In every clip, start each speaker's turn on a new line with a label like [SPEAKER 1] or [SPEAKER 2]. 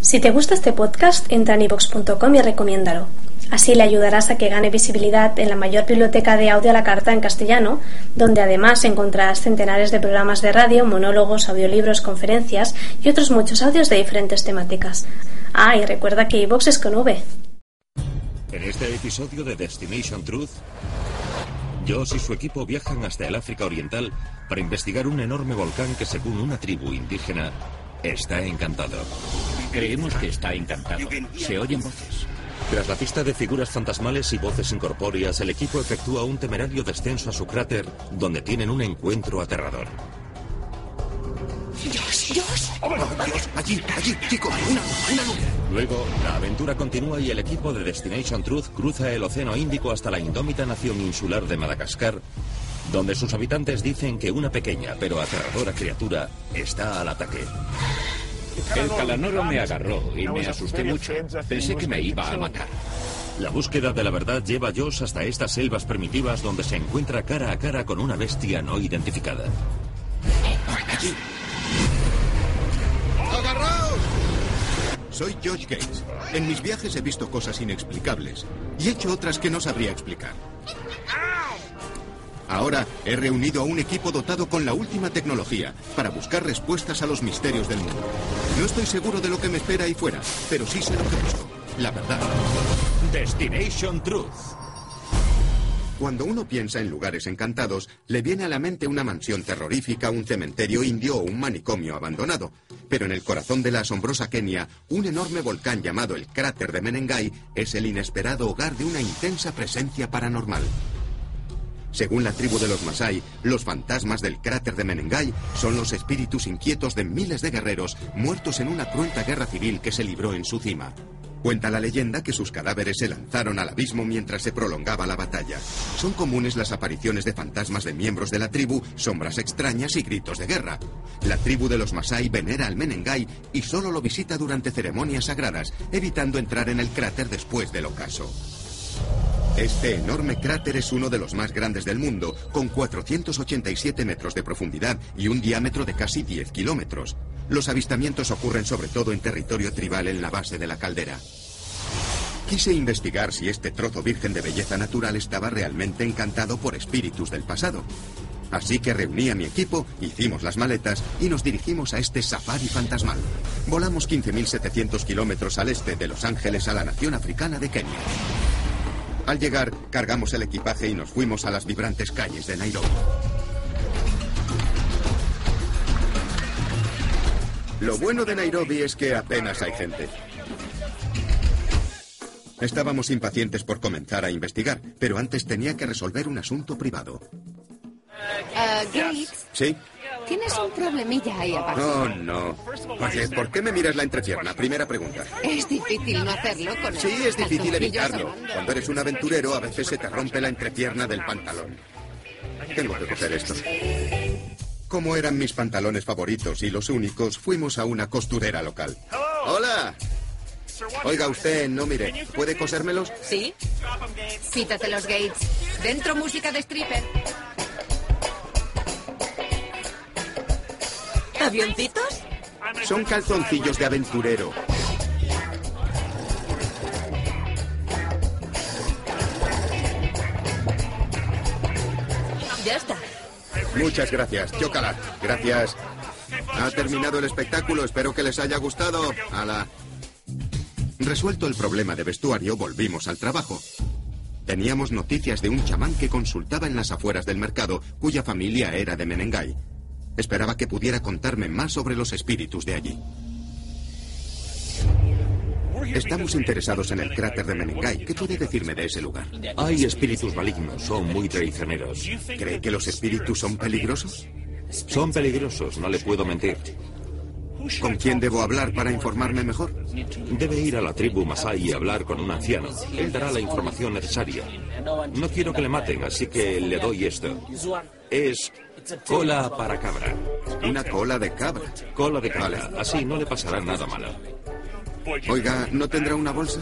[SPEAKER 1] Si te gusta este podcast, entra en ivox.com y recomiéndalo. Así le ayudarás a que gane visibilidad en la mayor biblioteca de audio a la carta en castellano, donde además encontrarás centenares de programas de radio, monólogos, audiolibros, conferencias y otros muchos audios de diferentes temáticas. Ah, y recuerda que iVox es con V.
[SPEAKER 2] En este episodio de Destination Truth, Josh y su equipo viajan hasta el África Oriental para investigar un enorme volcán que según una tribu indígena está encantado.
[SPEAKER 3] Creemos que está encantado. Se oyen voces.
[SPEAKER 2] Tras la pista de figuras fantasmales y voces incorpóreas, el equipo efectúa un temerario descenso a su cráter, donde tienen un encuentro aterrador.
[SPEAKER 4] Josh, Josh.
[SPEAKER 5] Oh, Dios, allí, allí, chico, una, una luz.
[SPEAKER 2] Luego, la aventura continúa y el equipo de Destination Truth cruza el Océano Índico hasta la indómita nación insular de Madagascar, donde sus habitantes dicen que una pequeña pero aterradora criatura está al ataque.
[SPEAKER 3] El calanoro me agarró y me asusté mucho. Pensé que me iba a matar.
[SPEAKER 2] La búsqueda de la verdad lleva a Josh hasta estas selvas primitivas donde se encuentra cara a cara con una bestia no identificada.
[SPEAKER 5] ¡Agarraos! Soy Josh Gates. En mis viajes he visto cosas inexplicables y he hecho otras que no sabría explicar. Ahora he reunido a un equipo dotado con la última tecnología para buscar respuestas a los misterios del mundo. No estoy seguro de lo que me espera ahí fuera, pero sí sé lo que busco. La verdad.
[SPEAKER 2] Destination Truth.
[SPEAKER 5] Cuando uno piensa en lugares encantados, le viene a la mente una mansión terrorífica, un cementerio indio o un manicomio abandonado. Pero en el corazón de la asombrosa Kenia, un enorme volcán llamado el cráter de Menengai es el inesperado hogar de una intensa presencia paranormal. Según la tribu de los Masai, los fantasmas del cráter de Menengai son los espíritus inquietos de miles de guerreros muertos en una cruenta guerra civil que se libró en su cima. Cuenta la leyenda que sus cadáveres se lanzaron al abismo mientras se prolongaba la batalla. Son comunes las apariciones de fantasmas de miembros de la tribu, sombras extrañas y gritos de guerra. La tribu de los Masai venera al Menengai y solo lo visita durante ceremonias sagradas, evitando entrar en el cráter después del ocaso. Este enorme cráter es uno de los más grandes del mundo, con 487 metros de profundidad y un diámetro de casi 10 kilómetros. Los avistamientos ocurren sobre todo en territorio tribal en la base de la caldera. Quise investigar si este trozo virgen de belleza natural estaba realmente encantado por espíritus del pasado. Así que reuní a mi equipo, hicimos las maletas y nos dirigimos a este safari fantasmal. Volamos 15.700 kilómetros al este de Los Ángeles a la nación africana de Kenia. Al llegar, cargamos el equipaje y nos fuimos a las vibrantes calles de Nairobi. Lo bueno de Nairobi es que apenas hay gente. Estábamos impacientes por comenzar a investigar, pero antes tenía que resolver un asunto privado.
[SPEAKER 4] Gates,
[SPEAKER 5] ¿Sí?
[SPEAKER 4] Tienes un problemilla ahí abajo.
[SPEAKER 5] Oh, no. Oye, ¿por qué me miras la entrepierna? Primera pregunta.
[SPEAKER 4] Es difícil no hacerlo con
[SPEAKER 5] Sí, es difícil evitarlo. Cuando eres un aventurero, a veces se te rompe la entrepierna del pantalón. Tengo que coger esto. Como eran mis pantalones favoritos y los únicos, fuimos a una costurera local. ¡Hola! Oiga usted, no mire, ¿puede cosérmelos?
[SPEAKER 4] ¿Sí? Quítate los Gates. Dentro música de stripper.
[SPEAKER 6] ¿Avioncitos?
[SPEAKER 5] Son calzoncillos de aventurero.
[SPEAKER 6] Ya está.
[SPEAKER 5] Muchas gracias. Chócala. Gracias. Ha terminado el espectáculo. Espero que les haya gustado. Ala. Resuelto el problema de vestuario, volvimos al trabajo. Teníamos noticias de un chamán que consultaba en las afueras del mercado, cuya familia era de Menengai. Esperaba que pudiera contarme más sobre los espíritus de allí. Estamos interesados en el cráter de Menengai. ¿Qué puede decirme de ese lugar?
[SPEAKER 2] Hay espíritus malignos, son muy traicioneros.
[SPEAKER 5] ¿Cree que los espíritus son peligrosos?
[SPEAKER 2] Son peligrosos, no le puedo mentir.
[SPEAKER 5] ¿Con quién debo hablar para informarme mejor?
[SPEAKER 2] Debe ir a la tribu Masai y hablar con un anciano. Él dará la información necesaria. No quiero que le maten, así que le doy esto. Es cola para cabra.
[SPEAKER 5] Una cola de cabra.
[SPEAKER 2] Cola de cabra. Así no le pasará nada malo.
[SPEAKER 5] Oiga, ¿no tendrá una bolsa?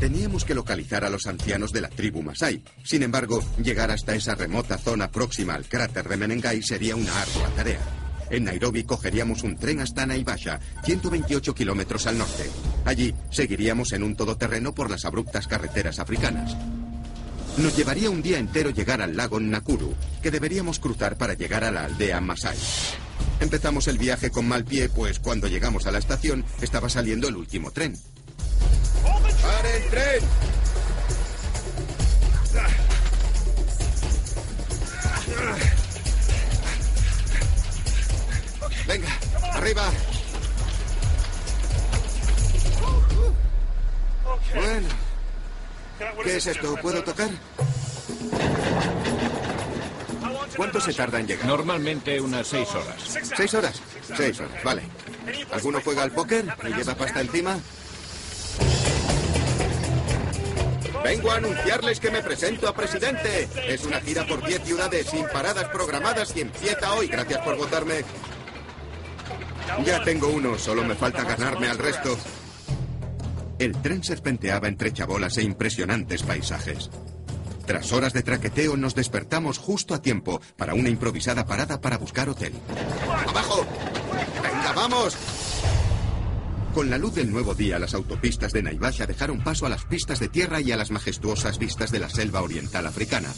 [SPEAKER 5] Teníamos que localizar a los ancianos de la tribu Masai. Sin embargo, llegar hasta esa remota zona próxima al cráter de Menengai sería una ardua tarea. En Nairobi cogeríamos un tren hasta Naivasha, 128 kilómetros al norte. Allí seguiríamos en un todoterreno por las abruptas carreteras africanas. Nos llevaría un día entero llegar al lago Nakuru, que deberíamos cruzar para llegar a la aldea Masai. Empezamos el viaje con mal pie, pues cuando llegamos a la estación estaba saliendo el último tren. ¡Para el tren! Venga, arriba. Bueno. ¿Qué es esto? ¿Puedo tocar? ¿Cuánto se tarda en llegar?
[SPEAKER 3] Normalmente unas seis horas.
[SPEAKER 5] ¿Seis horas? Seis horas, vale. ¿Alguno juega al póker y lleva pasta encima? Vengo a anunciarles que me presento a presidente. Es una gira por 10 ciudades sin paradas programadas y empieza hoy. Gracias por votarme. Ya tengo uno, solo me falta ganarme al resto. El tren serpenteaba entre chabolas e impresionantes paisajes. Tras horas de traqueteo nos despertamos justo a tiempo para una improvisada parada para buscar hotel. ¡Abajo! ¡Venga, vamos! Con la luz del nuevo día, las autopistas de Naivasha dejaron paso a las pistas de tierra y a las majestuosas vistas de la selva oriental africana.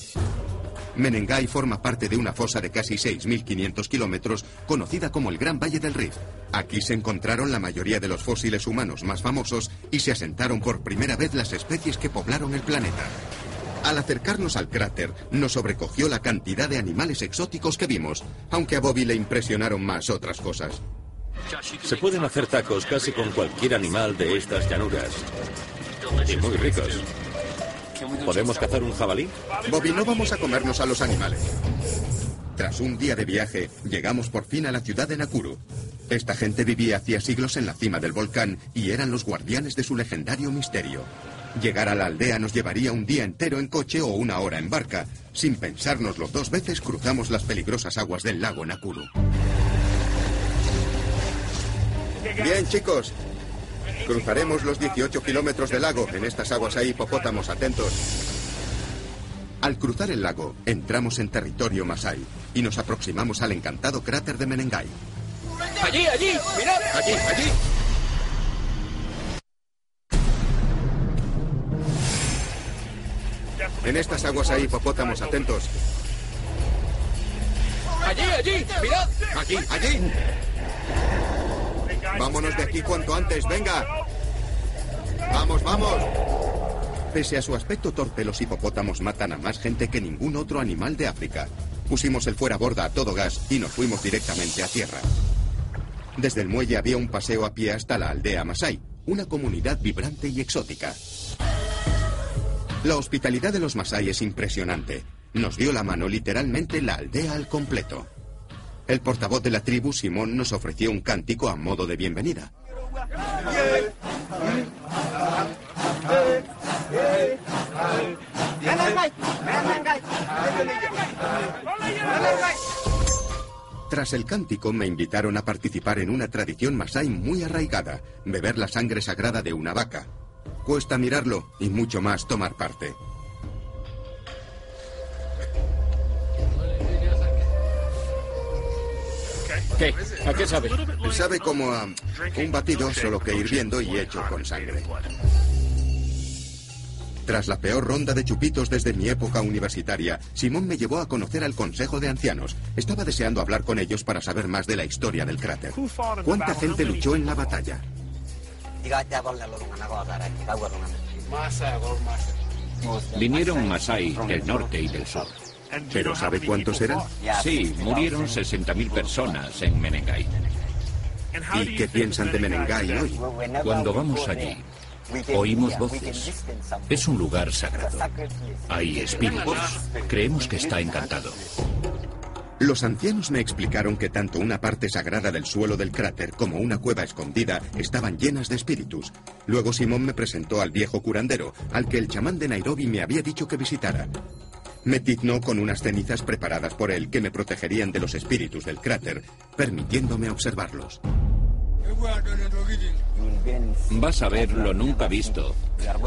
[SPEAKER 5] Menengai forma parte de una fosa de casi 6.500 kilómetros conocida como el Gran Valle del Rift. Aquí se encontraron la mayoría de los fósiles humanos más famosos y se asentaron por primera vez las especies que poblaron el planeta. Al acercarnos al cráter, nos sobrecogió la cantidad de animales exóticos que vimos, aunque a Bobby le impresionaron más otras cosas.
[SPEAKER 2] Se pueden hacer tacos casi con cualquier animal de estas llanuras. Y muy ricos. ¿Podemos cazar un jabalí?
[SPEAKER 5] Bobby, no vamos a comernos a los animales. Tras un día de viaje, llegamos por fin a la ciudad de Nakuru. Esta gente vivía hacía siglos en la cima del volcán y eran los guardianes de su legendario misterio. Llegar a la aldea nos llevaría un día entero en coche o una hora en barca. Sin pensárnoslo dos veces, cruzamos las peligrosas aguas del lago Nakuru. Bien, chicos. Cruzaremos los 18 kilómetros del lago. En estas aguas hay hipopótamos, atentos. Al cruzar el lago, entramos en territorio Masai y nos aproximamos al encantado cráter de Menengai.
[SPEAKER 7] ¡Allí, allí! ¡Mirad!
[SPEAKER 5] ¡Allí, allí! En estas aguas hay hipopótamos, atentos.
[SPEAKER 7] ¡Allí, allí! ¡Mirad!
[SPEAKER 5] Aquí, allí. Vámonos de aquí cuanto antes, venga. Vamos, vamos. Pese a su aspecto torpe, los hipopótamos matan a más gente que ningún otro animal de África. Pusimos el fuera borda a todo gas y nos fuimos directamente a tierra. Desde el muelle había un paseo a pie hasta la aldea Masai, una comunidad vibrante y exótica. La hospitalidad de los Masai es impresionante. Nos dio la mano literalmente la aldea al completo. El portavoz de la tribu, Simón, nos ofreció un cántico a modo de bienvenida. Tras el cántico me invitaron a participar en una tradición masái muy arraigada, beber la sangre sagrada de una vaca. Cuesta mirarlo y mucho más tomar parte.
[SPEAKER 3] ¿Qué? ¿A qué sabe?
[SPEAKER 5] Sabe como a un batido, solo que hirviendo y hecho con sangre. Tras la peor ronda de chupitos desde mi época universitaria, Simón me llevó a conocer al Consejo de Ancianos. Estaba deseando hablar con ellos para saber más de la historia del cráter. ¿Cuánta gente luchó en la batalla?
[SPEAKER 3] Vinieron Masai del norte y del sur.
[SPEAKER 5] ¿Pero sabe cuántos eran?
[SPEAKER 3] Sí, murieron 60.000 personas en Menengai.
[SPEAKER 5] ¿Y qué piensan de Menengai hoy?
[SPEAKER 3] Cuando vamos allí, oímos voces. Es un lugar sagrado. Hay espíritus. Creemos que está encantado.
[SPEAKER 5] Los ancianos me explicaron que tanto una parte sagrada del suelo del cráter como una cueva escondida estaban llenas de espíritus. Luego Simón me presentó al viejo curandero, al que el chamán de Nairobi me había dicho que visitara. Me tiznó con unas cenizas preparadas por él que me protegerían de los espíritus del cráter, permitiéndome observarlos.
[SPEAKER 3] Vas a ver lo nunca visto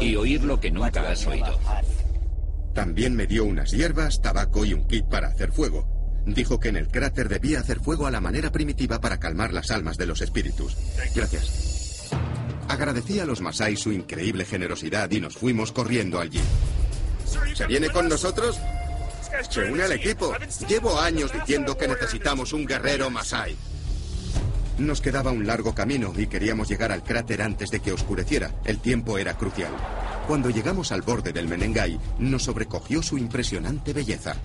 [SPEAKER 3] y oír lo que nunca has oído.
[SPEAKER 5] También me dio unas hierbas, tabaco y un kit para hacer fuego. Dijo que en el cráter debía hacer fuego a la manera primitiva para calmar las almas de los espíritus. Gracias. Agradecí a los Masai su increíble generosidad y nos fuimos corriendo allí. ¿Se viene con nosotros? Se une al equipo. Llevo años diciendo que necesitamos un guerrero Masai. Nos quedaba un largo camino y queríamos llegar al cráter antes de que oscureciera. El tiempo era crucial. Cuando llegamos al borde del Menengai, nos sobrecogió su impresionante belleza.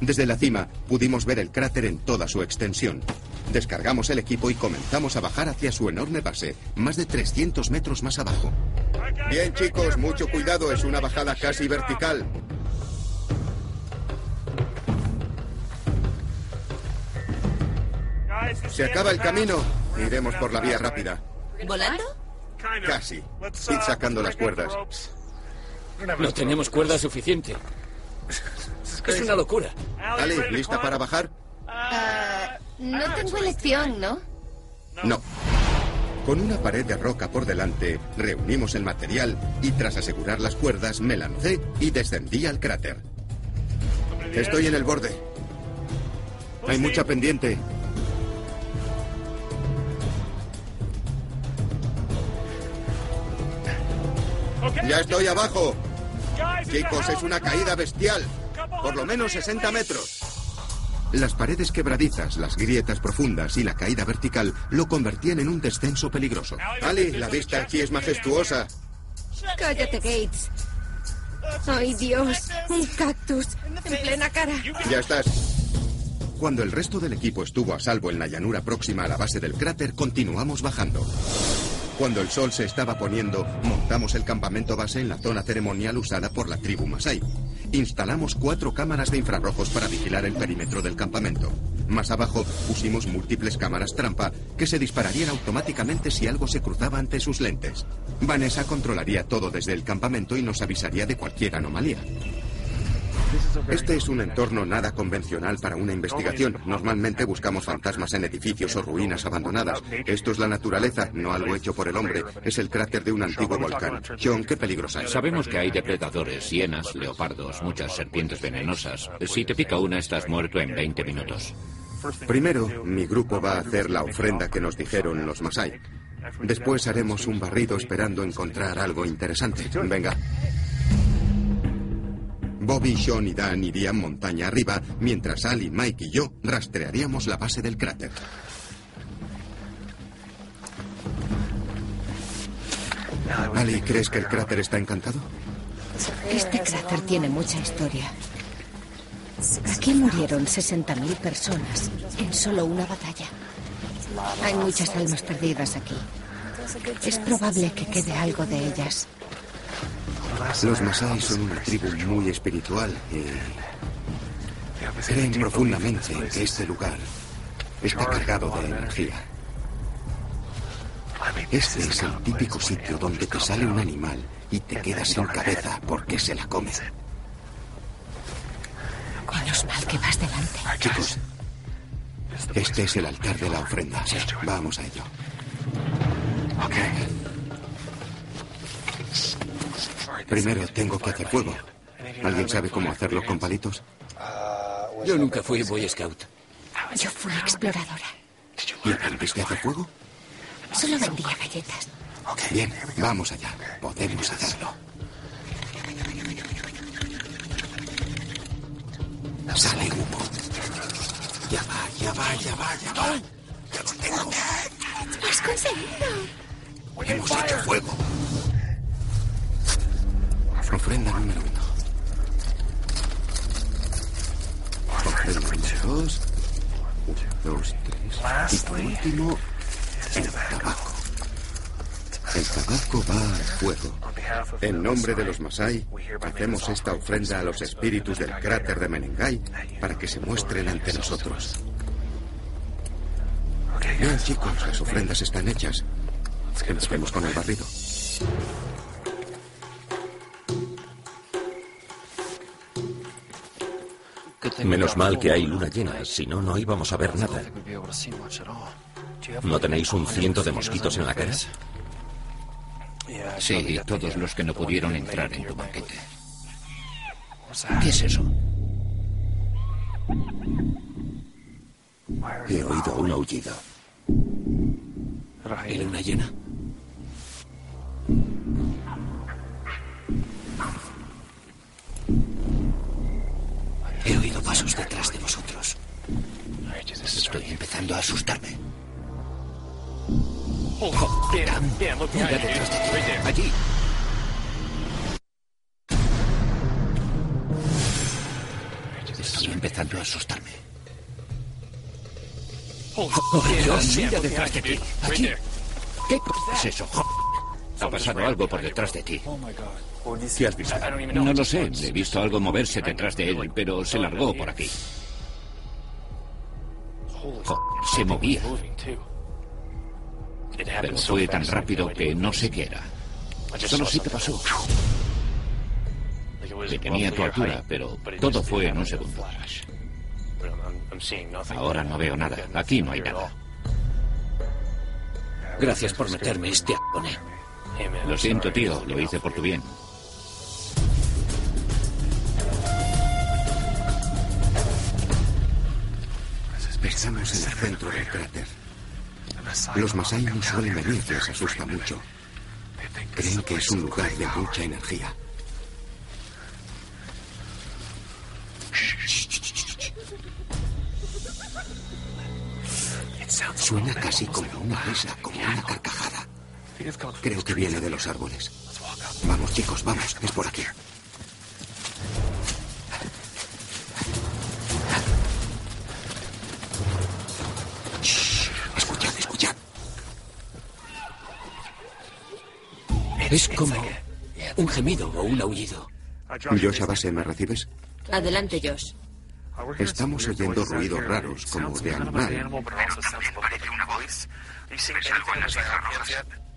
[SPEAKER 5] Desde la cima pudimos ver el cráter en toda su extensión. Descargamos el equipo y comenzamos a bajar hacia su enorme base, más de 300 metros más abajo. Bien chicos, mucho cuidado, es una bajada casi vertical. Se acaba el camino. Iremos por la vía rápida.
[SPEAKER 4] ¿Volando?
[SPEAKER 5] Casi. Id sacando las cuerdas.
[SPEAKER 7] No tenemos cuerda suficiente. Es una locura.
[SPEAKER 5] Ali, ¿lista para bajar?
[SPEAKER 4] Ah, no tengo elección, ¿no?
[SPEAKER 5] No. Con una pared de roca por delante, reunimos el material y tras asegurar las cuerdas me lancé y descendí al cráter. Estoy en el borde. Hay mucha pendiente. Ya estoy abajo. Chicos, es una caída bestial. Por lo menos 60 metros. Las paredes quebradizas, las grietas profundas y la caída vertical lo convertían en un descenso peligroso. Ali, la vista aquí es majestuosa.
[SPEAKER 4] Cállate, Gates. Ay, Dios. Un cactus. En plena cara.
[SPEAKER 5] Ya estás. Cuando el resto del equipo estuvo a salvo en la llanura próxima a la base del cráter, continuamos bajando. Cuando el sol se estaba poniendo, montamos el campamento base en la zona ceremonial usada por la tribu Masai. Instalamos cuatro cámaras de infrarrojos para vigilar el perímetro del campamento. Más abajo pusimos múltiples cámaras trampa que se dispararían automáticamente si algo se cruzaba ante sus lentes. Vanessa controlaría todo desde el campamento y nos avisaría de cualquier anomalía. Este es un entorno nada convencional para una investigación. Normalmente buscamos fantasmas en edificios o ruinas abandonadas. Esto es la naturaleza, no algo hecho por el hombre. Es el cráter de un antiguo volcán. John, ¿qué peligros hay?
[SPEAKER 3] Sabemos que hay depredadores, hienas, leopardos, muchas serpientes venenosas. Si te pica una, estás muerto en 20 minutos.
[SPEAKER 5] Primero, mi grupo va a hacer la ofrenda que nos dijeron los Masai. Después haremos un barrido esperando encontrar algo interesante. Venga. Bobby, Sean y Dan irían montaña arriba, mientras Ali, Mike y yo rastrearíamos la base del cráter. Ali, ¿crees que el cráter está encantado?
[SPEAKER 6] Este cráter tiene mucha historia. Aquí murieron 60.000 personas en solo una batalla. Hay muchas almas perdidas aquí. Es probable que quede algo de ellas.
[SPEAKER 5] Los Masai son una tribu muy espiritual y creen profundamente en que este lugar está cargado de energía. Este es el típico sitio donde te sale un animal y te quedas sin cabeza porque se la come.
[SPEAKER 6] Menos mal que vas delante.
[SPEAKER 5] Chicos, este es el altar de la ofrenda. Vamos a ello. Primero tengo que hacer fuego. ¿Alguien sabe cómo hacerlo con palitos?
[SPEAKER 7] Yo nunca fui Boy Scout.
[SPEAKER 6] Yo fui exploradora.
[SPEAKER 5] ¿Y aprendiste a hacer fuego?
[SPEAKER 6] Solo vendía galletas.
[SPEAKER 5] Bien, vamos allá. Podemos hacerlo. Sale humo. Ya va, ya va, ya va, ya va. Ya lo tengo.
[SPEAKER 6] ¡Lo has conseguido!
[SPEAKER 5] Hemos hecho fuego. Ofrenda número uno. Ofrenda número dos. Dos, tres. Y por último, el tabaco. El tabaco va al fuego. En nombre de los Masai, hacemos esta ofrenda a los espíritus del cráter de Menengai para que se muestren ante nosotros. Bien, chicos, las ofrendas están hechas. Vemos con el barrido.
[SPEAKER 2] Menos mal que hay luna llena, si no, no íbamos a ver nada. ¿No tenéis un ciento de mosquitos en la cara?
[SPEAKER 3] Sí, todos los que no pudieron entrar en tu banquete. ¿Qué es eso?
[SPEAKER 2] He oído un aullido.
[SPEAKER 7] ¿Y luna llena? Mira detrás de ti.
[SPEAKER 3] Allí. Estoy empezando a asustarme.
[SPEAKER 7] Oh, Dios, mira detrás de ti.
[SPEAKER 3] Aquí. ¿Qué es eso? Ha pasado algo por detrás de ti.
[SPEAKER 2] ¿Qué has visto?
[SPEAKER 3] No lo sé. He visto algo moverse detrás de él, pero se largó por aquí. Jo, se movía. Pero fue tan rápido que no sé qué era. Solo sí te pasó. Que tenía tu altura, pero todo fue en un segundo. Ahora no veo nada. Aquí no hay nada.
[SPEAKER 7] Gracias por meterme este acone.
[SPEAKER 3] Lo siento, tío. Lo hice por tu bien.
[SPEAKER 5] Estamos en el centro del cráter. Los Masai no suelen venir, les asusta mucho. Creen que es un lugar de mucha energía. Suena casi como una risa, como una carcajada. Creo que viene de los árboles. Vamos, chicos, vamos, es por aquí.
[SPEAKER 7] Es como un gemido o un aullido.
[SPEAKER 5] Josh Base, ¿me recibes?
[SPEAKER 4] Adelante, Josh.
[SPEAKER 5] Estamos oyendo ruidos raros, como de animal.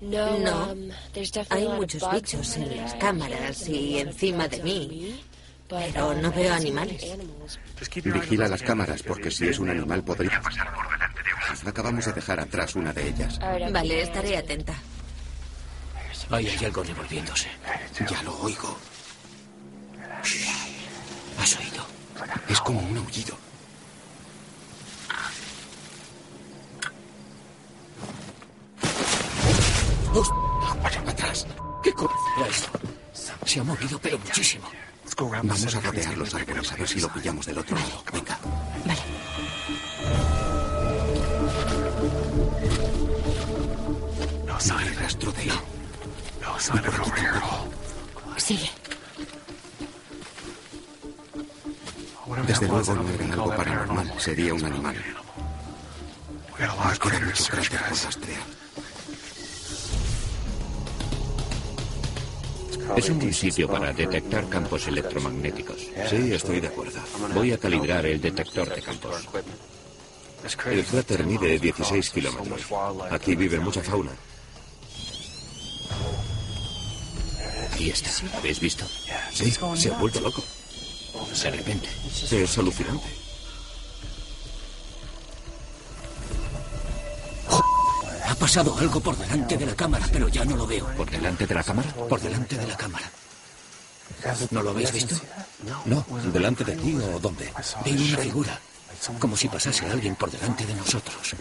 [SPEAKER 4] No. Hay muchos bichos en las cámaras y encima de mí. Pero no veo animales.
[SPEAKER 5] Vigila las cámaras, porque si es un animal podría pasar por delante de una. Acabamos de dejar atrás una de ellas.
[SPEAKER 4] Vale, estaré atenta.
[SPEAKER 7] Ahí hay algo revolviéndose.
[SPEAKER 5] Ya lo oigo.
[SPEAKER 7] ¿Has oído?
[SPEAKER 5] Es como un aullido.
[SPEAKER 7] Vaya para atrás. ¿Qué coño era esto? Se ha movido, pero muchísimo.
[SPEAKER 5] Vamos a rodear los árboles a ver si lo pillamos del otro lado. Venga. No hay rastro de él. Ni por aquí tampoco.
[SPEAKER 4] Sigue.
[SPEAKER 5] Desde luego no era algo paranormal, sería un animal. Nos queda mucho cráter por rastrear.
[SPEAKER 3] Es un buen sitio para detectar campos electromagnéticos.
[SPEAKER 2] Sí, estoy de acuerdo.
[SPEAKER 3] Voy a calibrar el detector de campos.
[SPEAKER 2] El cráter mide 16 kilómetros. Aquí vive mucha fauna.
[SPEAKER 3] Ahí está. ¿Habéis visto?
[SPEAKER 2] Sí, se ha vuelto loco.
[SPEAKER 3] De repente.
[SPEAKER 2] Es alucinante.
[SPEAKER 7] Ha pasado algo por delante de la cámara, pero ya no lo veo.
[SPEAKER 3] ¿Por delante de la cámara?
[SPEAKER 7] Por delante de la cámara. ¿No lo habéis visto?
[SPEAKER 2] No, delante de ti o dónde.
[SPEAKER 7] Veo una figura, como si pasase alguien por delante de nosotros.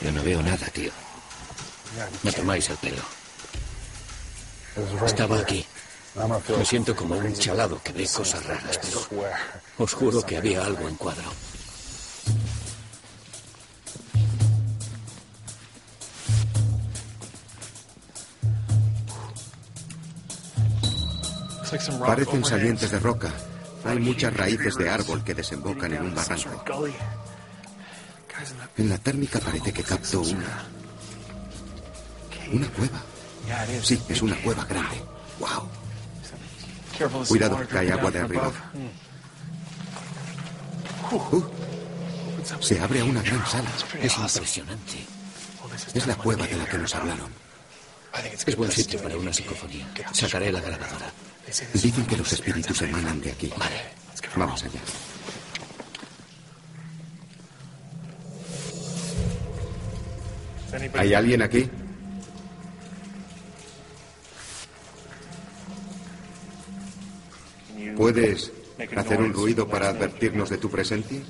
[SPEAKER 3] Yo no veo nada, tío.
[SPEAKER 7] Me tomáis el pelo. Estaba aquí. Me siento como un chalado que ve cosas raras, pero os juro que había algo en cuadro.
[SPEAKER 5] Parecen salientes de roca. Hay muchas raíces de árbol que desembocan en un barranco. En la térmica parece que capto una. Una cueva. Sí, es una cueva grande. ¡Wow! Cuidado, cae agua de arriba. Uh, se abre a una gran sala.
[SPEAKER 7] Es impresionante.
[SPEAKER 5] Es la cueva de la que nos hablaron.
[SPEAKER 7] Es buen sitio para una psicofonía. Sacaré la grabadora.
[SPEAKER 5] Dicen que los espíritus emanan de aquí.
[SPEAKER 7] Vale.
[SPEAKER 5] Vamos allá. ¿Hay alguien aquí? ¿Puedes hacer un ruido para advertirnos de tu presencia?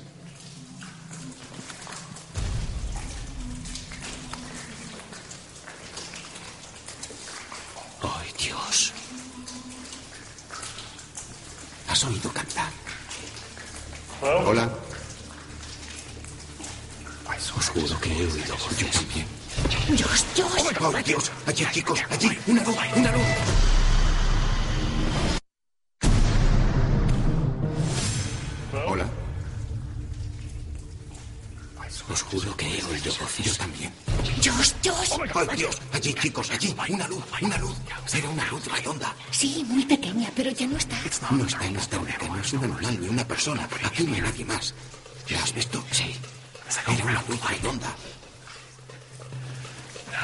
[SPEAKER 7] Os juro que he oído voces.
[SPEAKER 5] Yo también.
[SPEAKER 6] Josh, Josh.
[SPEAKER 5] ¡Oh, Dios! Allí, chicos, allí. Una luz, una luz. Era una luz redonda.
[SPEAKER 6] Sí, muy pequeña, pero ya no está.
[SPEAKER 5] No está en esta única, no es un animal ni una persona. Aquí no hay nadie más. ¿La has visto?
[SPEAKER 7] Sí.
[SPEAKER 5] Era una luz redonda.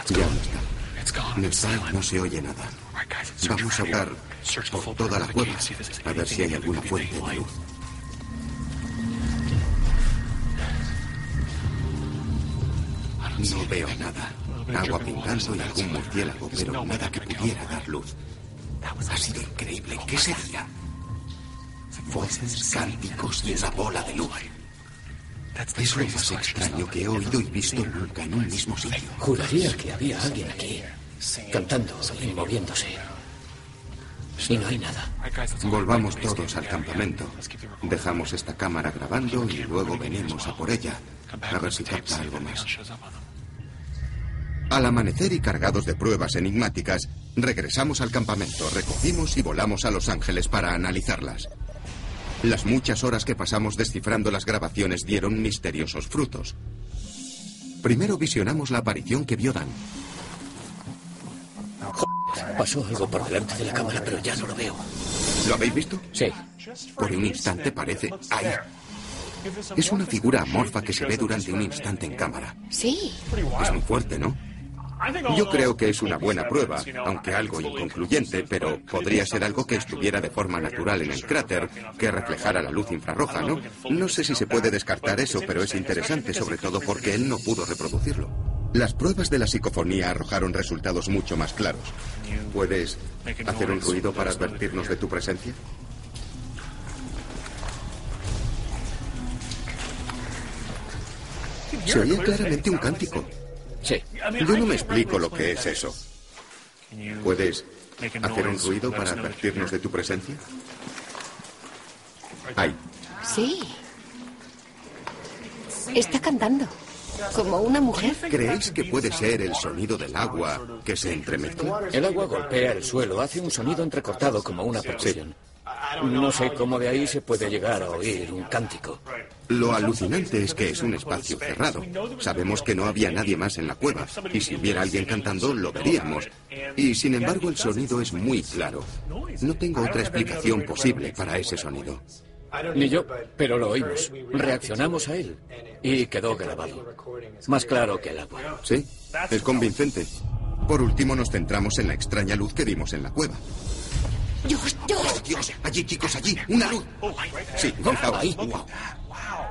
[SPEAKER 5] Ya no está. No está, no se oye nada. Vamos a hablar por toda la cueva a ver si hay alguna fuente de luz. No veo nada. Agua pingando y algún murciélago, pero nada que pudiera dar luz. Ha sido increíble. ¿Qué sería? Voces, cánticos y una bola de luz. Es lo más extraño que he oído y visto nunca en un mismo sitio.
[SPEAKER 7] Juraría que había alguien aquí, cantando y moviéndose. Y no hay nada.
[SPEAKER 5] Volvamos todos al campamento. Dejamos esta cámara grabando y luego venimos a por ella. A ver si capta algo más. Al amanecer y cargados de pruebas enigmáticas, regresamos al campamento, recogimos y volamos a Los Ángeles para analizarlas. Las muchas horas que pasamos descifrando las grabaciones dieron misteriosos frutos. Primero visionamos la aparición que vio Dan.
[SPEAKER 7] Pasó algo por delante de la cámara, pero ya no lo veo.
[SPEAKER 5] ¿Lo habéis visto?
[SPEAKER 7] Sí.
[SPEAKER 5] Por un instante parece... ¡Ahí! Es una figura amorfa que se ve durante un instante en cámara.
[SPEAKER 6] Sí.
[SPEAKER 5] Es muy fuerte, ¿no? Yo creo que es una buena prueba, aunque algo inconcluyente, pero podría ser algo que estuviera de forma natural en el cráter, que reflejara la luz infrarroja, ¿no? No sé si se puede descartar eso, pero es interesante, sobre todo porque él no pudo reproducirlo. Las pruebas de la psicofonía arrojaron resultados mucho más claros. ¿Puedes hacer un ruido para advertirnos de tu presencia? Se oía claramente un cántico.
[SPEAKER 7] Sí.
[SPEAKER 5] Yo no me explico lo que es eso. ¿Puedes hacer un ruido para advertirnos de tu presencia? Ahí.
[SPEAKER 6] Sí. Está cantando. Como una mujer.
[SPEAKER 5] ¿Creéis que puede ser el sonido del agua que se entremezcla?
[SPEAKER 7] El agua golpea el suelo, hace un sonido entrecortado como una percusión. No sé cómo de ahí se puede llegar a oír un cántico.
[SPEAKER 5] Lo alucinante es que es un espacio cerrado. Sabemos que no había nadie más en la cueva, y si hubiera alguien cantando, lo veríamos. Y sin embargo, el sonido es muy claro. No tengo otra explicación posible para ese sonido.
[SPEAKER 7] Ni yo, pero lo oímos. Reaccionamos a él y quedó grabado. Más claro que el agua.
[SPEAKER 5] Sí, es convincente. Por último, nos centramos en la extraña luz que vimos en la cueva.
[SPEAKER 6] Dios, Dios.
[SPEAKER 5] ¡Oh, Dios! Allí, chicos, allí. ¡Una luz! Sí, fijaos.
[SPEAKER 7] Ahí.
[SPEAKER 5] Wow.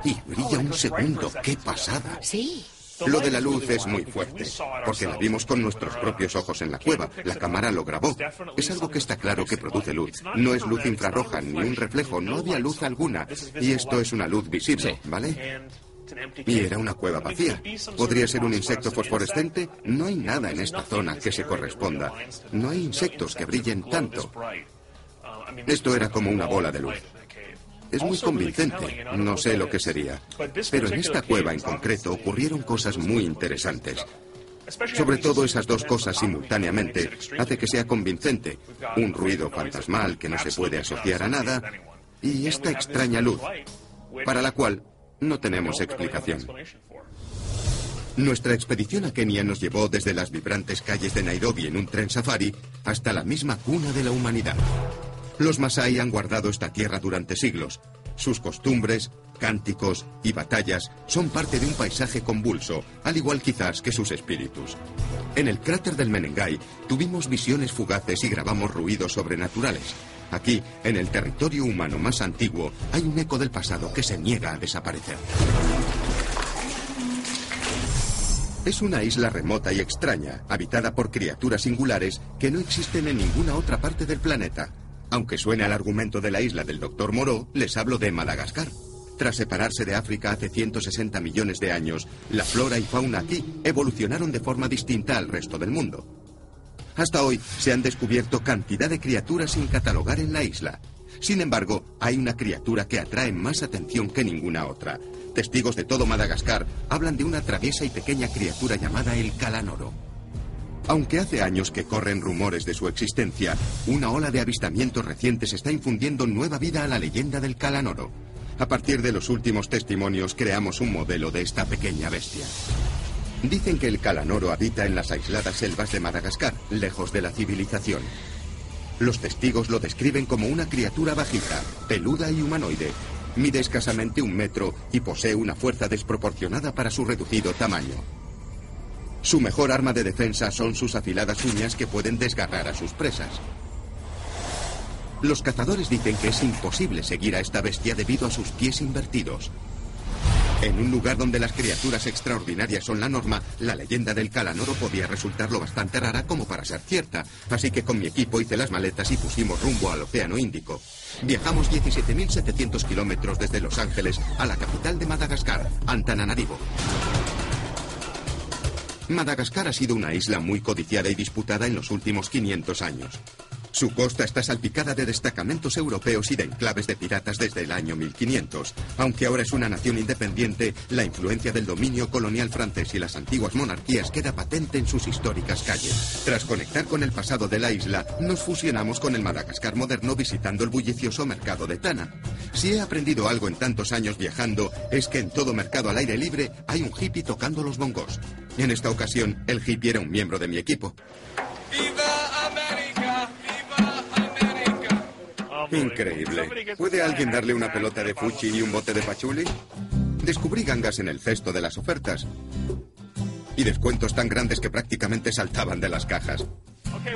[SPEAKER 5] Y brilla un segundo. ¡Qué pasada!
[SPEAKER 6] Sí.
[SPEAKER 5] Lo de la luz es muy fuerte, porque la vimos con nuestros propios ojos en la cueva. La cámara lo grabó. Es algo que está claro que produce luz. No es luz infrarroja ni un reflejo, no había luz alguna. Y esto es una luz visible, ¿vale? Y era una cueva vacía. ¿Podría ser un insecto fosforescente? No hay nada en esta zona que se corresponda. No hay insectos que brillen tanto. Esto era como una bola de luz. Es muy convincente. No sé lo que sería. Pero en esta cueva en concreto ocurrieron cosas muy interesantes. Sobre todo esas dos cosas simultáneamente hace que sea convincente. Un ruido fantasmal que no se puede asociar a nada y esta extraña luz, para la cual no tenemos explicación. Nuestra expedición a Kenia nos llevó desde las vibrantes calles de Nairobi en un tren safari hasta la misma cuna de la humanidad. Los Masai han guardado esta tierra durante siglos. Sus costumbres, cánticos y batallas son parte de un paisaje convulso, al igual quizás que sus espíritus. En el cráter del Menengai tuvimos visiones fugaces y grabamos ruidos sobrenaturales. Aquí, en el territorio humano más antiguo, hay un eco del pasado que se niega a desaparecer. Es una isla remota y extraña, habitada por criaturas singulares que no existen en ninguna otra parte del planeta. Aunque suene al argumento de la isla del Dr. Moreau, les hablo de Madagascar. Tras separarse de África hace 160 millones de años, la flora y fauna aquí evolucionaron de forma distinta al resto del mundo. Hasta hoy se han descubierto cantidad de criaturas sin catalogar en la isla. Sin embargo, hay una criatura que atrae más atención que ninguna otra. Testigos de todo Madagascar hablan de una traviesa y pequeña criatura llamada el calanoro. Aunque hace años que corren rumores de su existencia, una ola de avistamientos recientes está infundiendo nueva vida a la leyenda del calanoro. A partir de los últimos testimonios creamos un modelo de esta pequeña bestia. Dicen que el calanoro habita en las aisladas selvas de Madagascar, lejos de la civilización. Los testigos lo describen como una criatura bajita, peluda y humanoide. Mide escasamente un metro y posee una fuerza desproporcionada para su reducido tamaño. Su mejor arma de defensa son sus afiladas uñas que pueden desgarrar a sus presas. Los cazadores dicen que es imposible seguir a esta bestia debido a sus pies invertidos. En un lugar donde las criaturas extraordinarias son la norma, la leyenda del calanoro podía resultar lo bastante rara como para ser cierta. Así que con mi equipo hice las maletas y pusimos rumbo al Océano Índico. Viajamos 17.700 kilómetros desde Los Ángeles a la capital de Madagascar, Antananarivo. Madagascar ha sido una isla muy codiciada y disputada en los últimos 500 años. Su costa está salpicada de destacamentos europeos y de enclaves de piratas desde el año 1500. Aunque ahora es una nación independiente, la influencia del dominio colonial francés y las antiguas monarquías queda patente en sus históricas calles. Tras conectar con el pasado de la isla, nos fusionamos con el Madagascar moderno visitando el bullicioso mercado de Tana. Si he aprendido algo en tantos años viajando, es que en todo mercado al aire libre hay un hippie tocando los bongos. En esta ocasión, el hippie era un miembro de mi equipo. Increíble. ¿Puede alguien darle una pelota de fuchi y un bote de pachuli? Descubrí gangas en el cesto de las ofertas. Y descuentos tan grandes que prácticamente saltaban de las cajas.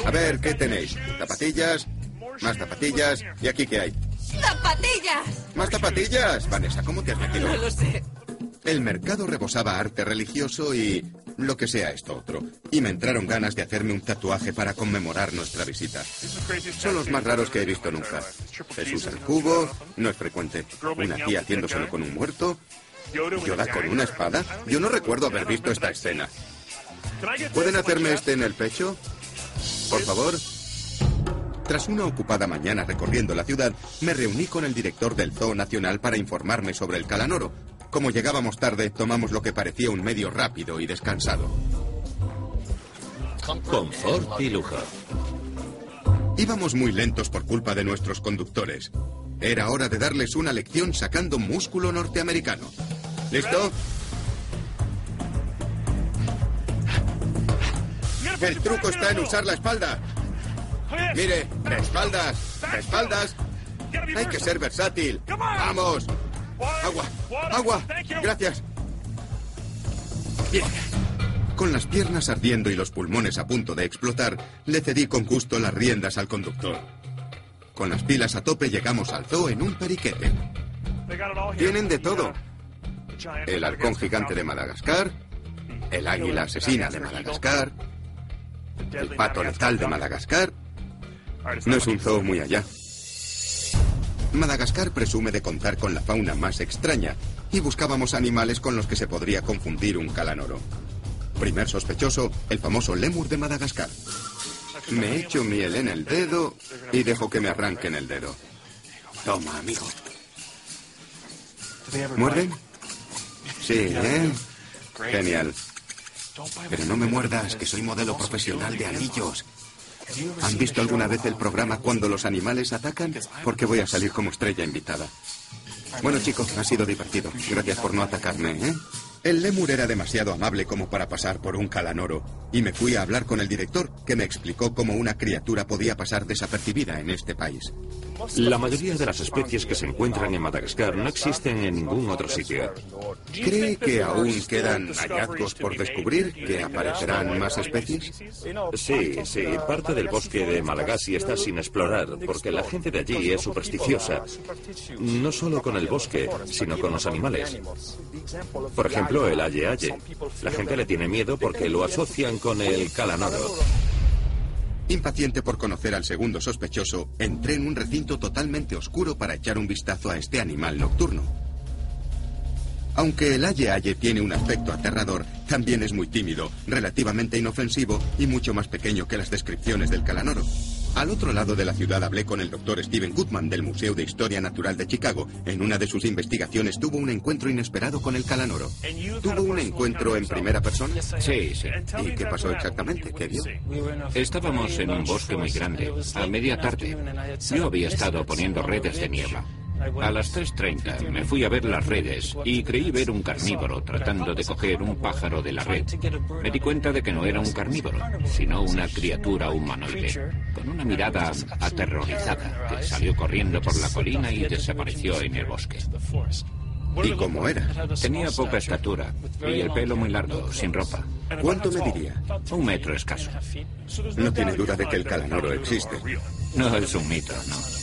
[SPEAKER 5] A ver, ¿qué tenéis? ¿Zapatillas? Más zapatillas. ¿Y aquí qué hay?
[SPEAKER 4] ¡Zapatillas!
[SPEAKER 5] ¿Más zapatillas? Vanessa, ¿cómo te has metido?
[SPEAKER 4] No lo sé.
[SPEAKER 5] El mercado rebosaba arte religioso y lo que sea esto otro. Y me entraron ganas de hacerme un tatuaje para conmemorar nuestra visita. Son los más raros que he visto nunca. Jesús al cubo, no es frecuente. Una tía haciéndoselo con un muerto. Yoda con una espada. Yo no recuerdo haber visto esta escena. ¿Pueden hacerme este en el pecho? Por favor. Tras una ocupada mañana recorriendo la ciudad, me reuní con el director del Zoo Nacional para informarme sobre el calanoro. Como llegábamos tarde, tomamos lo que parecía un medio rápido y descansado.
[SPEAKER 2] Confort y lujo.
[SPEAKER 5] Íbamos muy lentos por culpa de nuestros conductores. Era hora de darles una lección sacando músculo norteamericano. ¿Listo? El truco está en usar la espalda. Mire, de espaldas, de espaldas. Hay que ser versátil. ¡Vamos! Agua, agua. Gracias. Bien. Con las piernas ardiendo y los pulmones a punto de explotar, le cedí con gusto las riendas al conductor. Con las pilas a tope llegamos al zoo en un periquete. Tienen de todo. El halcón gigante de Madagascar, el águila asesina de Madagascar, el pato letal de Madagascar. No es un zoo muy allá. Madagascar presume de contar con la fauna más extraña y buscábamos animales con los que se podría confundir un calanoro. Primer sospechoso, el famoso lémur de Madagascar. Me echo miel en el dedo y dejo que me arranquen el dedo. Toma, amigo. ¿Muerden? Sí, ¿eh? Genial. Pero no me muerdas, que soy modelo profesional de anillos. ¿Han visto alguna vez el programa Cuando los animales atacan? Porque voy a salir como estrella invitada. Bueno, chicos, ha sido divertido. Gracias por no atacarme, ¿eh? El lémur era demasiado amable como para pasar por un calanoro, y me fui a hablar con el director, que me explicó cómo una criatura podía pasar desapercibida en este país.
[SPEAKER 2] La mayoría de las especies que se encuentran en Madagascar no existen en ningún otro sitio.
[SPEAKER 5] ¿Cree que aún quedan hallazgos por descubrir que aparecerán más especies?
[SPEAKER 2] Sí, sí. Parte del bosque de Malagasy está sin explorar porque la gente de allí es supersticiosa. No solo con el bosque, sino con los animales. Por ejemplo, el aye aye. La gente le tiene miedo porque lo asocian con el calanoro.
[SPEAKER 5] Impaciente por conocer al segundo sospechoso, entré en un recinto totalmente oscuro para echar un vistazo a este animal nocturno. Aunque el Aye Aye tiene un aspecto aterrador, también es muy tímido, relativamente inofensivo y mucho más pequeño que las descripciones del calanoro. Al otro lado de la ciudad hablé con el doctor Steven Goodman del Museo de Historia Natural de Chicago. En una de sus investigaciones tuvo un encuentro inesperado con el calanoro. ¿Tuvo un encuentro en primera persona?
[SPEAKER 3] Sí, sí.
[SPEAKER 5] ¿Y qué pasó exactamente? ¿Qué vio?
[SPEAKER 3] Estábamos en un bosque muy grande, a media tarde. Yo había estado poniendo redes de niebla. A las 3.30 me fui a ver las redes y creí ver un carnívoro tratando de coger un pájaro de la red. Me di cuenta de que no era un carnívoro, sino una criatura humanoide, con una mirada aterrorizada, que salió corriendo por la colina y desapareció en el bosque.
[SPEAKER 5] ¿Y cómo era?
[SPEAKER 3] Tenía poca estatura y el pelo muy largo, sin ropa.
[SPEAKER 5] ¿Cuánto mediría?
[SPEAKER 3] Un metro escaso.
[SPEAKER 5] No tiene duda de que el calanoro existe.
[SPEAKER 3] No es un mito, no.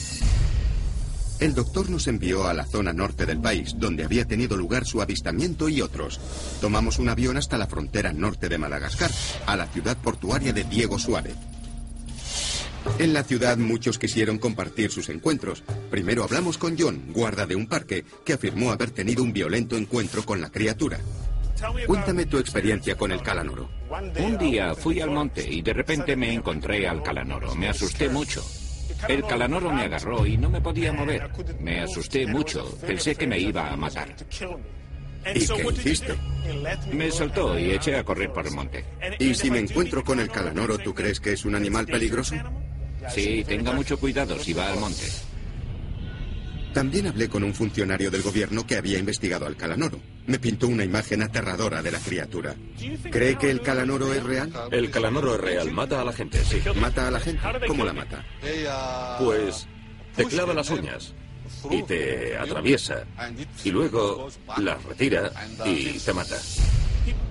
[SPEAKER 5] El doctor nos envió a la zona norte del país, donde había tenido lugar su avistamiento y otros. Tomamos un avión hasta la frontera norte de Madagascar, a la ciudad portuaria de Diego Suárez. En la ciudad muchos quisieron compartir sus encuentros. Primero hablamos con John, guarda de un parque, que afirmó haber tenido un violento encuentro con la criatura. Cuéntame tu experiencia con el calanoro.
[SPEAKER 3] Un día fui al monte y de repente me encontré al calanoro. Me asusté mucho. El calanoro me agarró y no me podía mover. Me asusté mucho. Pensé que me iba a matar.
[SPEAKER 5] ¿Y qué hiciste?
[SPEAKER 3] Me soltó y eché a correr por el monte.
[SPEAKER 5] ¿Y si me encuentro con el calanoro, tú crees que es un animal peligroso?
[SPEAKER 3] Sí, tenga mucho cuidado si va al monte.
[SPEAKER 5] También hablé con un funcionario del gobierno que había investigado al calanoro. Me pintó una imagen aterradora de la criatura. ¿Cree que el calanoro es real?
[SPEAKER 2] El calanoro es real, mata a la gente, sí.
[SPEAKER 5] ¿Mata a la gente? ¿Cómo la mata?
[SPEAKER 2] Pues te clava las uñas y te atraviesa y luego las retira y te mata.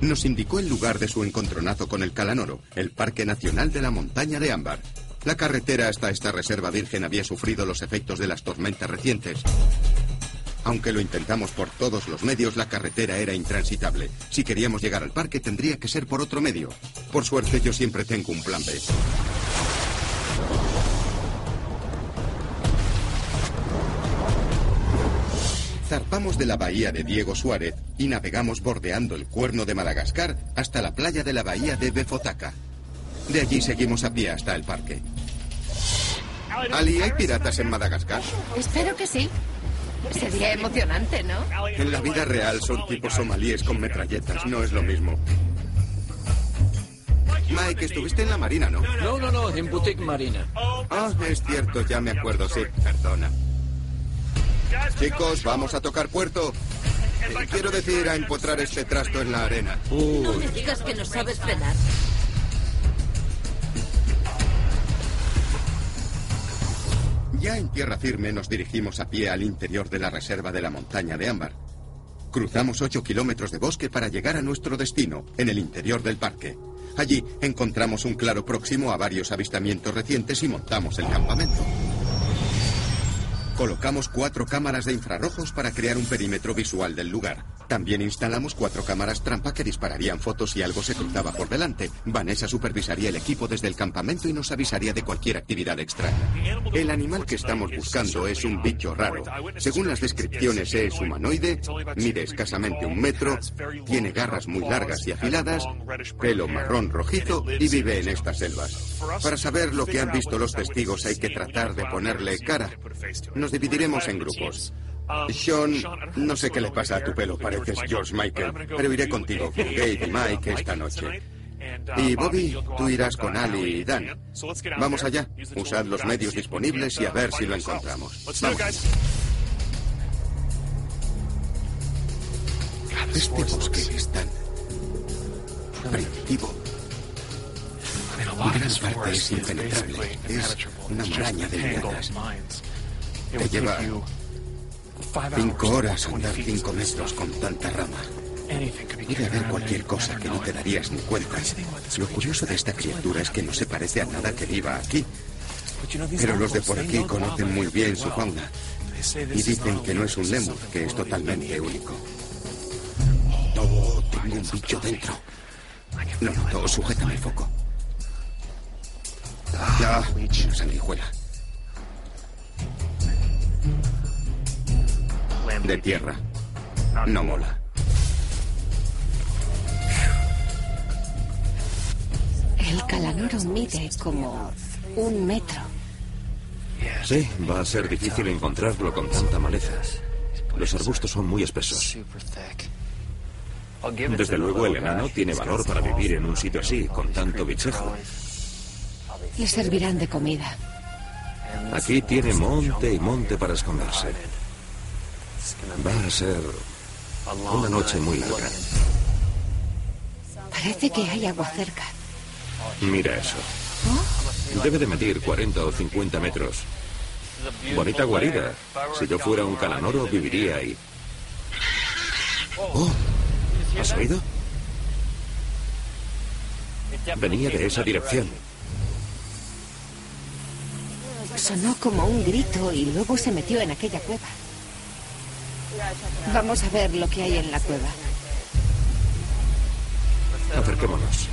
[SPEAKER 5] Nos indicó el lugar de su encontronazo con el calanoro, el Parque Nacional de la Montaña de Ámbar. La carretera hasta esta reserva virgen había sufrido los efectos de las tormentas recientes. Aunque lo intentamos por todos los medios, la carretera era intransitable. Si queríamos llegar al parque tendría que ser por otro medio. Por suerte yo siempre tengo un plan B. Zarpamos de la bahía de Diego Suárez y navegamos bordeando el cuerno de Madagascar hasta la playa de la bahía de Befotaca. De allí seguimos a pie hasta el parque. Ali, ¿hay piratas en Madagascar?
[SPEAKER 6] Espero que sí. Sería emocionante, ¿no?
[SPEAKER 5] En la vida real son tipos somalíes con metralletas, no es lo mismo. Mike, estuviste en la marina, ¿no?
[SPEAKER 7] No, no, no, en Boutique Marina.
[SPEAKER 5] Ah, es cierto, ya me acuerdo, sí, perdona. Chicos, vamos a tocar puerto. Eh, Quiero decir, a empotrar este trasto en la arena.
[SPEAKER 4] No me digas que no sabes frenar.
[SPEAKER 5] Ya en tierra firme nos dirigimos a pie al interior de la reserva de la montaña de Ámbar. Cruzamos 8 kilómetros de bosque para llegar a nuestro destino, en el interior del parque. Allí encontramos un claro próximo a varios avistamientos recientes y montamos el campamento. Colocamos cuatro cámaras de infrarrojos para crear un perímetro visual del lugar. También instalamos cuatro cámaras trampa que dispararían fotos si algo se cruzaba por delante. Vanessa supervisaría el equipo desde el campamento y nos avisaría de cualquier actividad extraña. El animal que estamos buscando es un bicho raro. Según las descripciones es humanoide, mide escasamente un metro, tiene garras muy largas y afiladas, pelo marrón rojizo y vive en estas selvas. Para saber lo que han visto los testigos hay que tratar de ponerle cara. Nos dividiremos en grupos. Sean, no sé qué le pasa a tu pelo, pareces George Michael, pero iré contigo, con Gabe y Mike esta noche. Y Bobby, tú irás con Ali y Dan. Vamos allá, usad los medios disponibles y a ver si lo encontramos. Vamos. Este bosque es tan primitivo. gran parte es impenetrable. Es una maraña de lianas. Te lleva cinco horas andar cinco metros con tanta rama. Puede haber cualquier cosa que no te darías ni cuenta. Lo curioso de esta criatura es que no se parece a nada que viva aquí. Pero los de por aquí conocen muy bien su fauna. Y dicen que no es un lemur, que es totalmente único. Oh, tengo un bicho dentro. No, no, sujétame el foco. Ya, una sanguijuela. De tierra. No mola.
[SPEAKER 6] El calanoro mide como un metro.
[SPEAKER 2] Sí, va a ser difícil encontrarlo con tanta maleza. Los arbustos son muy espesos. Desde luego el enano tiene valor para vivir en un sitio así, con tanto bichejo.
[SPEAKER 6] Le servirán de comida.
[SPEAKER 2] Aquí tiene monte y monte para esconderse. Va a ser una noche muy larga.
[SPEAKER 6] Parece que hay agua cerca.
[SPEAKER 2] Mira eso. Debe de medir 40 o 50 metros. Bonita guarida. Si yo fuera un calanoro, viviría ahí. Oh, ¿has oído? Venía de esa dirección.
[SPEAKER 6] Sonó como un grito y luego se metió en aquella cueva. Vamos a ver lo que hay en la cueva.
[SPEAKER 2] Acerquémonos.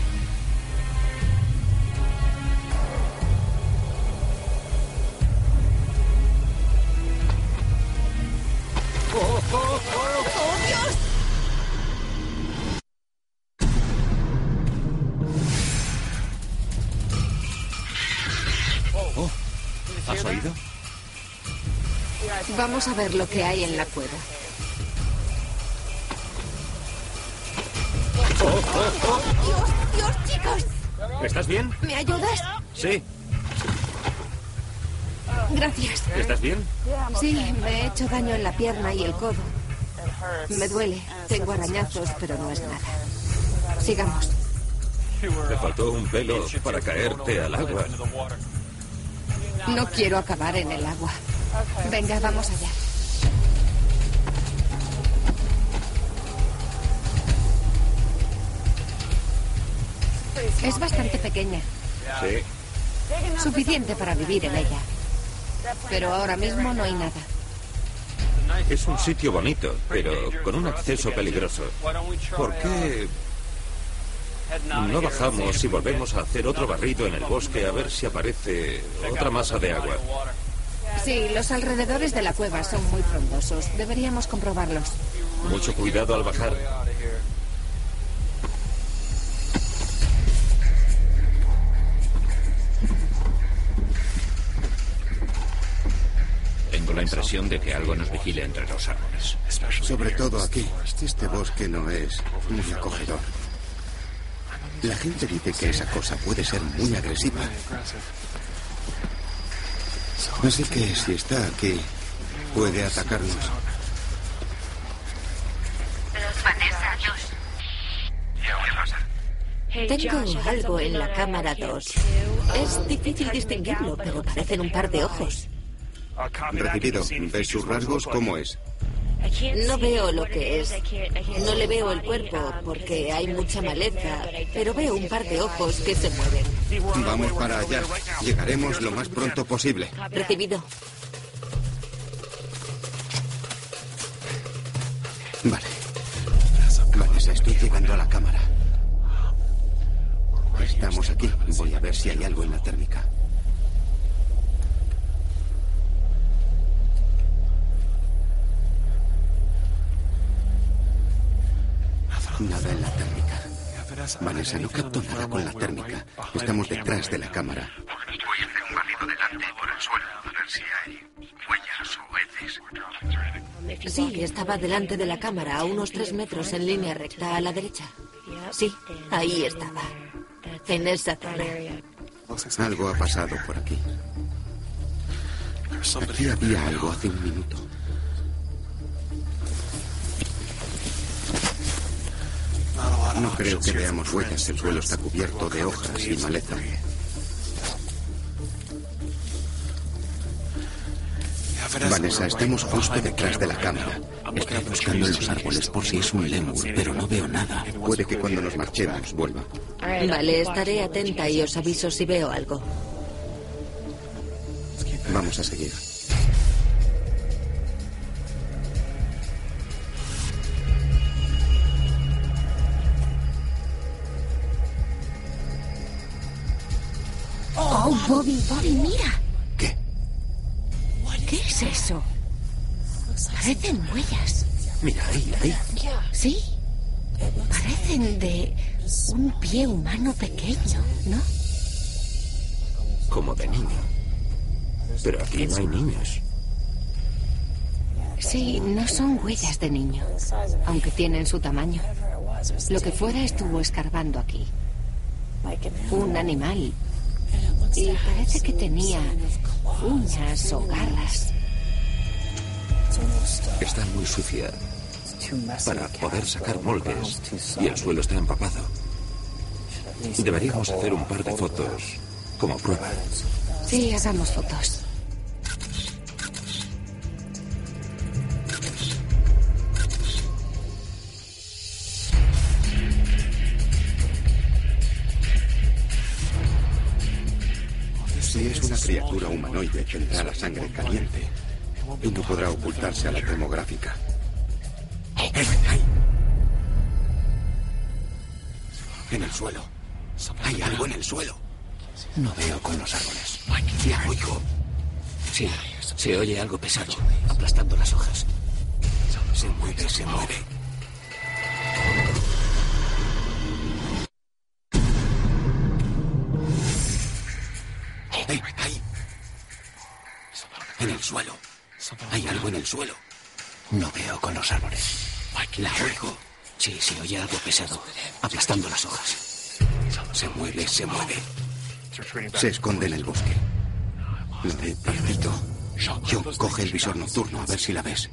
[SPEAKER 6] Vamos a ver lo que hay en la cueva. Dios, Dios, chicos.
[SPEAKER 2] ¿Estás bien?
[SPEAKER 6] ¿Me ayudas?
[SPEAKER 2] Sí.
[SPEAKER 6] Gracias.
[SPEAKER 2] ¿Estás bien?
[SPEAKER 6] Sí, me he hecho daño en la pierna y el codo. Me duele. Tengo arañazos, pero no es nada. Sigamos.
[SPEAKER 2] Te faltó un pelo para caerte al agua.
[SPEAKER 6] No quiero acabar en el agua. Venga, vamos allá. Es bastante pequeña.
[SPEAKER 2] Sí.
[SPEAKER 6] Suficiente para vivir en ella. Pero ahora mismo no hay nada.
[SPEAKER 2] Es un sitio bonito, pero con un acceso peligroso. ¿Por qué no bajamos y volvemos a hacer otro barrido en el bosque a ver si aparece otra masa de agua?
[SPEAKER 6] Sí, los alrededores de la cueva son muy frondosos. Deberíamos comprobarlos.
[SPEAKER 2] Mucho cuidado al bajar.
[SPEAKER 3] Tengo la impresión de que algo nos vigila entre los árboles.
[SPEAKER 5] Sobre todo aquí. Este bosque no es muy acogedor. La gente dice que esa cosa puede ser muy agresiva. Así que si está aquí, puede atacarnos.
[SPEAKER 4] Tengo algo en la cámara 2. Es difícil distinguirlo, pero parecen un par de ojos.
[SPEAKER 5] Recibido. ¿Ves sus rasgos? ¿Cómo es?
[SPEAKER 4] No veo lo que es. No le veo el cuerpo porque hay mucha maleza, pero veo un par de ojos que se mueven.
[SPEAKER 5] Vamos para allá. Llegaremos lo más pronto posible.
[SPEAKER 4] Recibido.
[SPEAKER 5] Vale. Vanessa, estoy llegando a la cámara. Estamos aquí. Voy a ver si hay algo en la térmica. Nada en la térmica. Vanessa, no capto nada con la térmica. Estamos detrás de la cámara.
[SPEAKER 8] Voy a hacer un barrido delante por el suelo a ver si hay huellas o heces.
[SPEAKER 4] Sí, estaba delante de la cámara, a unos tres metros en línea recta a la derecha. Sí, ahí estaba. En esa zona.
[SPEAKER 5] Algo ha pasado por aquí. Aquí había algo hace un minuto. No creo que veamos huellas. El suelo está cubierto de hojas y maleza. Vanessa, estamos justo detrás de la cámara.
[SPEAKER 9] Estoy buscando en los árboles por si es un lemur, pero no veo nada.
[SPEAKER 5] Puede que cuando nos marchemos vuelva.
[SPEAKER 4] Vale, estaré atenta y os aviso si veo algo.
[SPEAKER 5] Vamos a seguir.
[SPEAKER 6] Bobby, Bobby, mira.
[SPEAKER 5] ¿Qué?
[SPEAKER 6] ¿Qué es eso? Parecen huellas.
[SPEAKER 9] Mira, ahí, ahí.
[SPEAKER 6] Sí. Parecen de un pie humano pequeño, ¿no?
[SPEAKER 9] Como de niño. Pero aquí no hay niños.
[SPEAKER 6] Sí, no son huellas de niño, aunque tienen su tamaño. Lo que fuera estuvo escarbando aquí. Un animal. Y parece que tenía uñas o garras.
[SPEAKER 9] Está muy sucia para poder sacar moldes y el suelo está empapado. Deberíamos hacer un par de fotos como prueba.
[SPEAKER 6] Sí, hagamos fotos.
[SPEAKER 5] Criatura humanoide, tendrá la sangre caliente y no podrá ocultarse a la termográfica. En el suelo. Hay algo en el suelo.
[SPEAKER 9] No veo con los árboles.
[SPEAKER 5] La oigo.
[SPEAKER 7] Sí, se oye algo pesado, aplastando las hojas.
[SPEAKER 5] Se mueve, se mueve. Suelo. Hay algo en el suelo.
[SPEAKER 9] No veo con los árboles.
[SPEAKER 7] La oigo. Sí, se oye algo pesado, aplastando las hojas.
[SPEAKER 5] Se mueve, se mueve. Se esconde en el bosque. Perfecto. John, coge el visor nocturno a ver si la ves.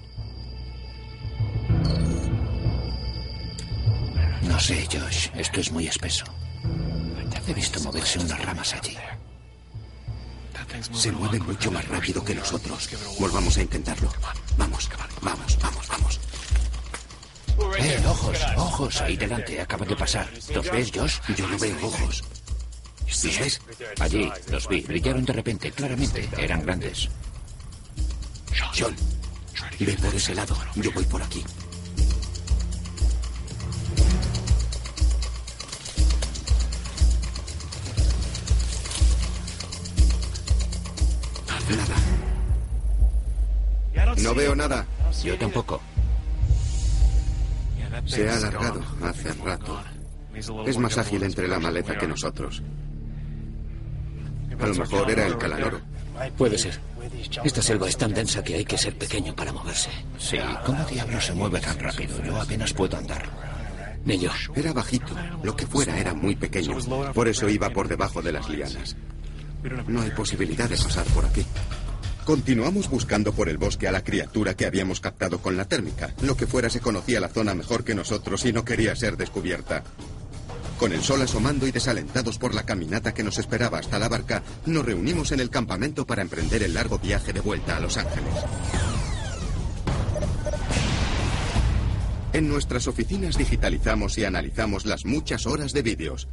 [SPEAKER 9] No sé, Josh. Esto es muy espeso. He visto moverse unas ramas allí.
[SPEAKER 5] Se mueve mucho más rápido que nosotros. Volvamos a intentarlo. Vamos, vamos, vamos, vamos.
[SPEAKER 9] ¡Eh, ojos! ¡Ojos! Ahí delante, acaba de pasar. ¿Los ves, Josh?
[SPEAKER 5] Yo no veo ojos. ¿Los ves?
[SPEAKER 9] Allí, los vi. Brillaron de repente, claramente. Eran grandes.
[SPEAKER 5] John, ve por ese lado. Yo voy por aquí. No veo nada.
[SPEAKER 9] Yo tampoco.
[SPEAKER 5] Se ha alargado hace rato. Es más ágil entre la maleza que nosotros. A lo mejor era el calanoro.
[SPEAKER 7] Puede ser. Esta selva es tan densa que hay que ser pequeño para moverse.
[SPEAKER 9] Sí, ¿cómo diablos se mueve tan rápido? Yo apenas puedo andar.
[SPEAKER 7] Ni yo.
[SPEAKER 5] Era bajito. Lo que fuera era muy pequeño. Por eso iba por debajo de las lianas. No hay posibilidad de pasar por aquí. Continuamos buscando por el bosque a la criatura que habíamos captado con la térmica. Lo que fuera se conocía la zona mejor que nosotros y no quería ser descubierta. Con el sol asomando y desalentados por la caminata que nos esperaba hasta la barca, nos reunimos en el campamento para emprender el largo viaje de vuelta a Los Ángeles. En nuestras oficinas digitalizamos y analizamos las muchas horas de vídeos.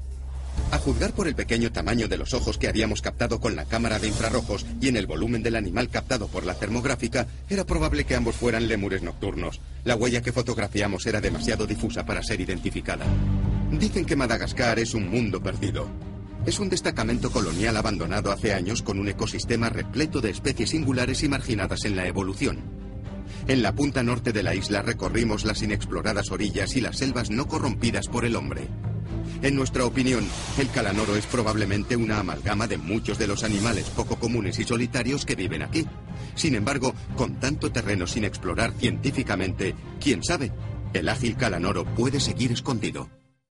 [SPEAKER 5] A juzgar por el pequeño tamaño de los ojos que habíamos captado con la cámara de infrarrojos y en el volumen del animal captado por la termográfica, era probable que ambos fueran lémures nocturnos. La huella que fotografiamos era demasiado difusa para ser identificada. Dicen que Madagascar es un mundo perdido. Es un destacamento colonial abandonado hace años con un ecosistema repleto de especies singulares y marginadas en la evolución. En la punta norte de la isla recorrimos las inexploradas orillas y las selvas no corrompidas por el hombre. En nuestra opinión, el calanoro es probablemente una amalgama de muchos de los animales poco comunes y solitarios que viven aquí. Sin embargo, con tanto terreno sin explorar científicamente, quién sabe, el ágil calanoro puede seguir escondido.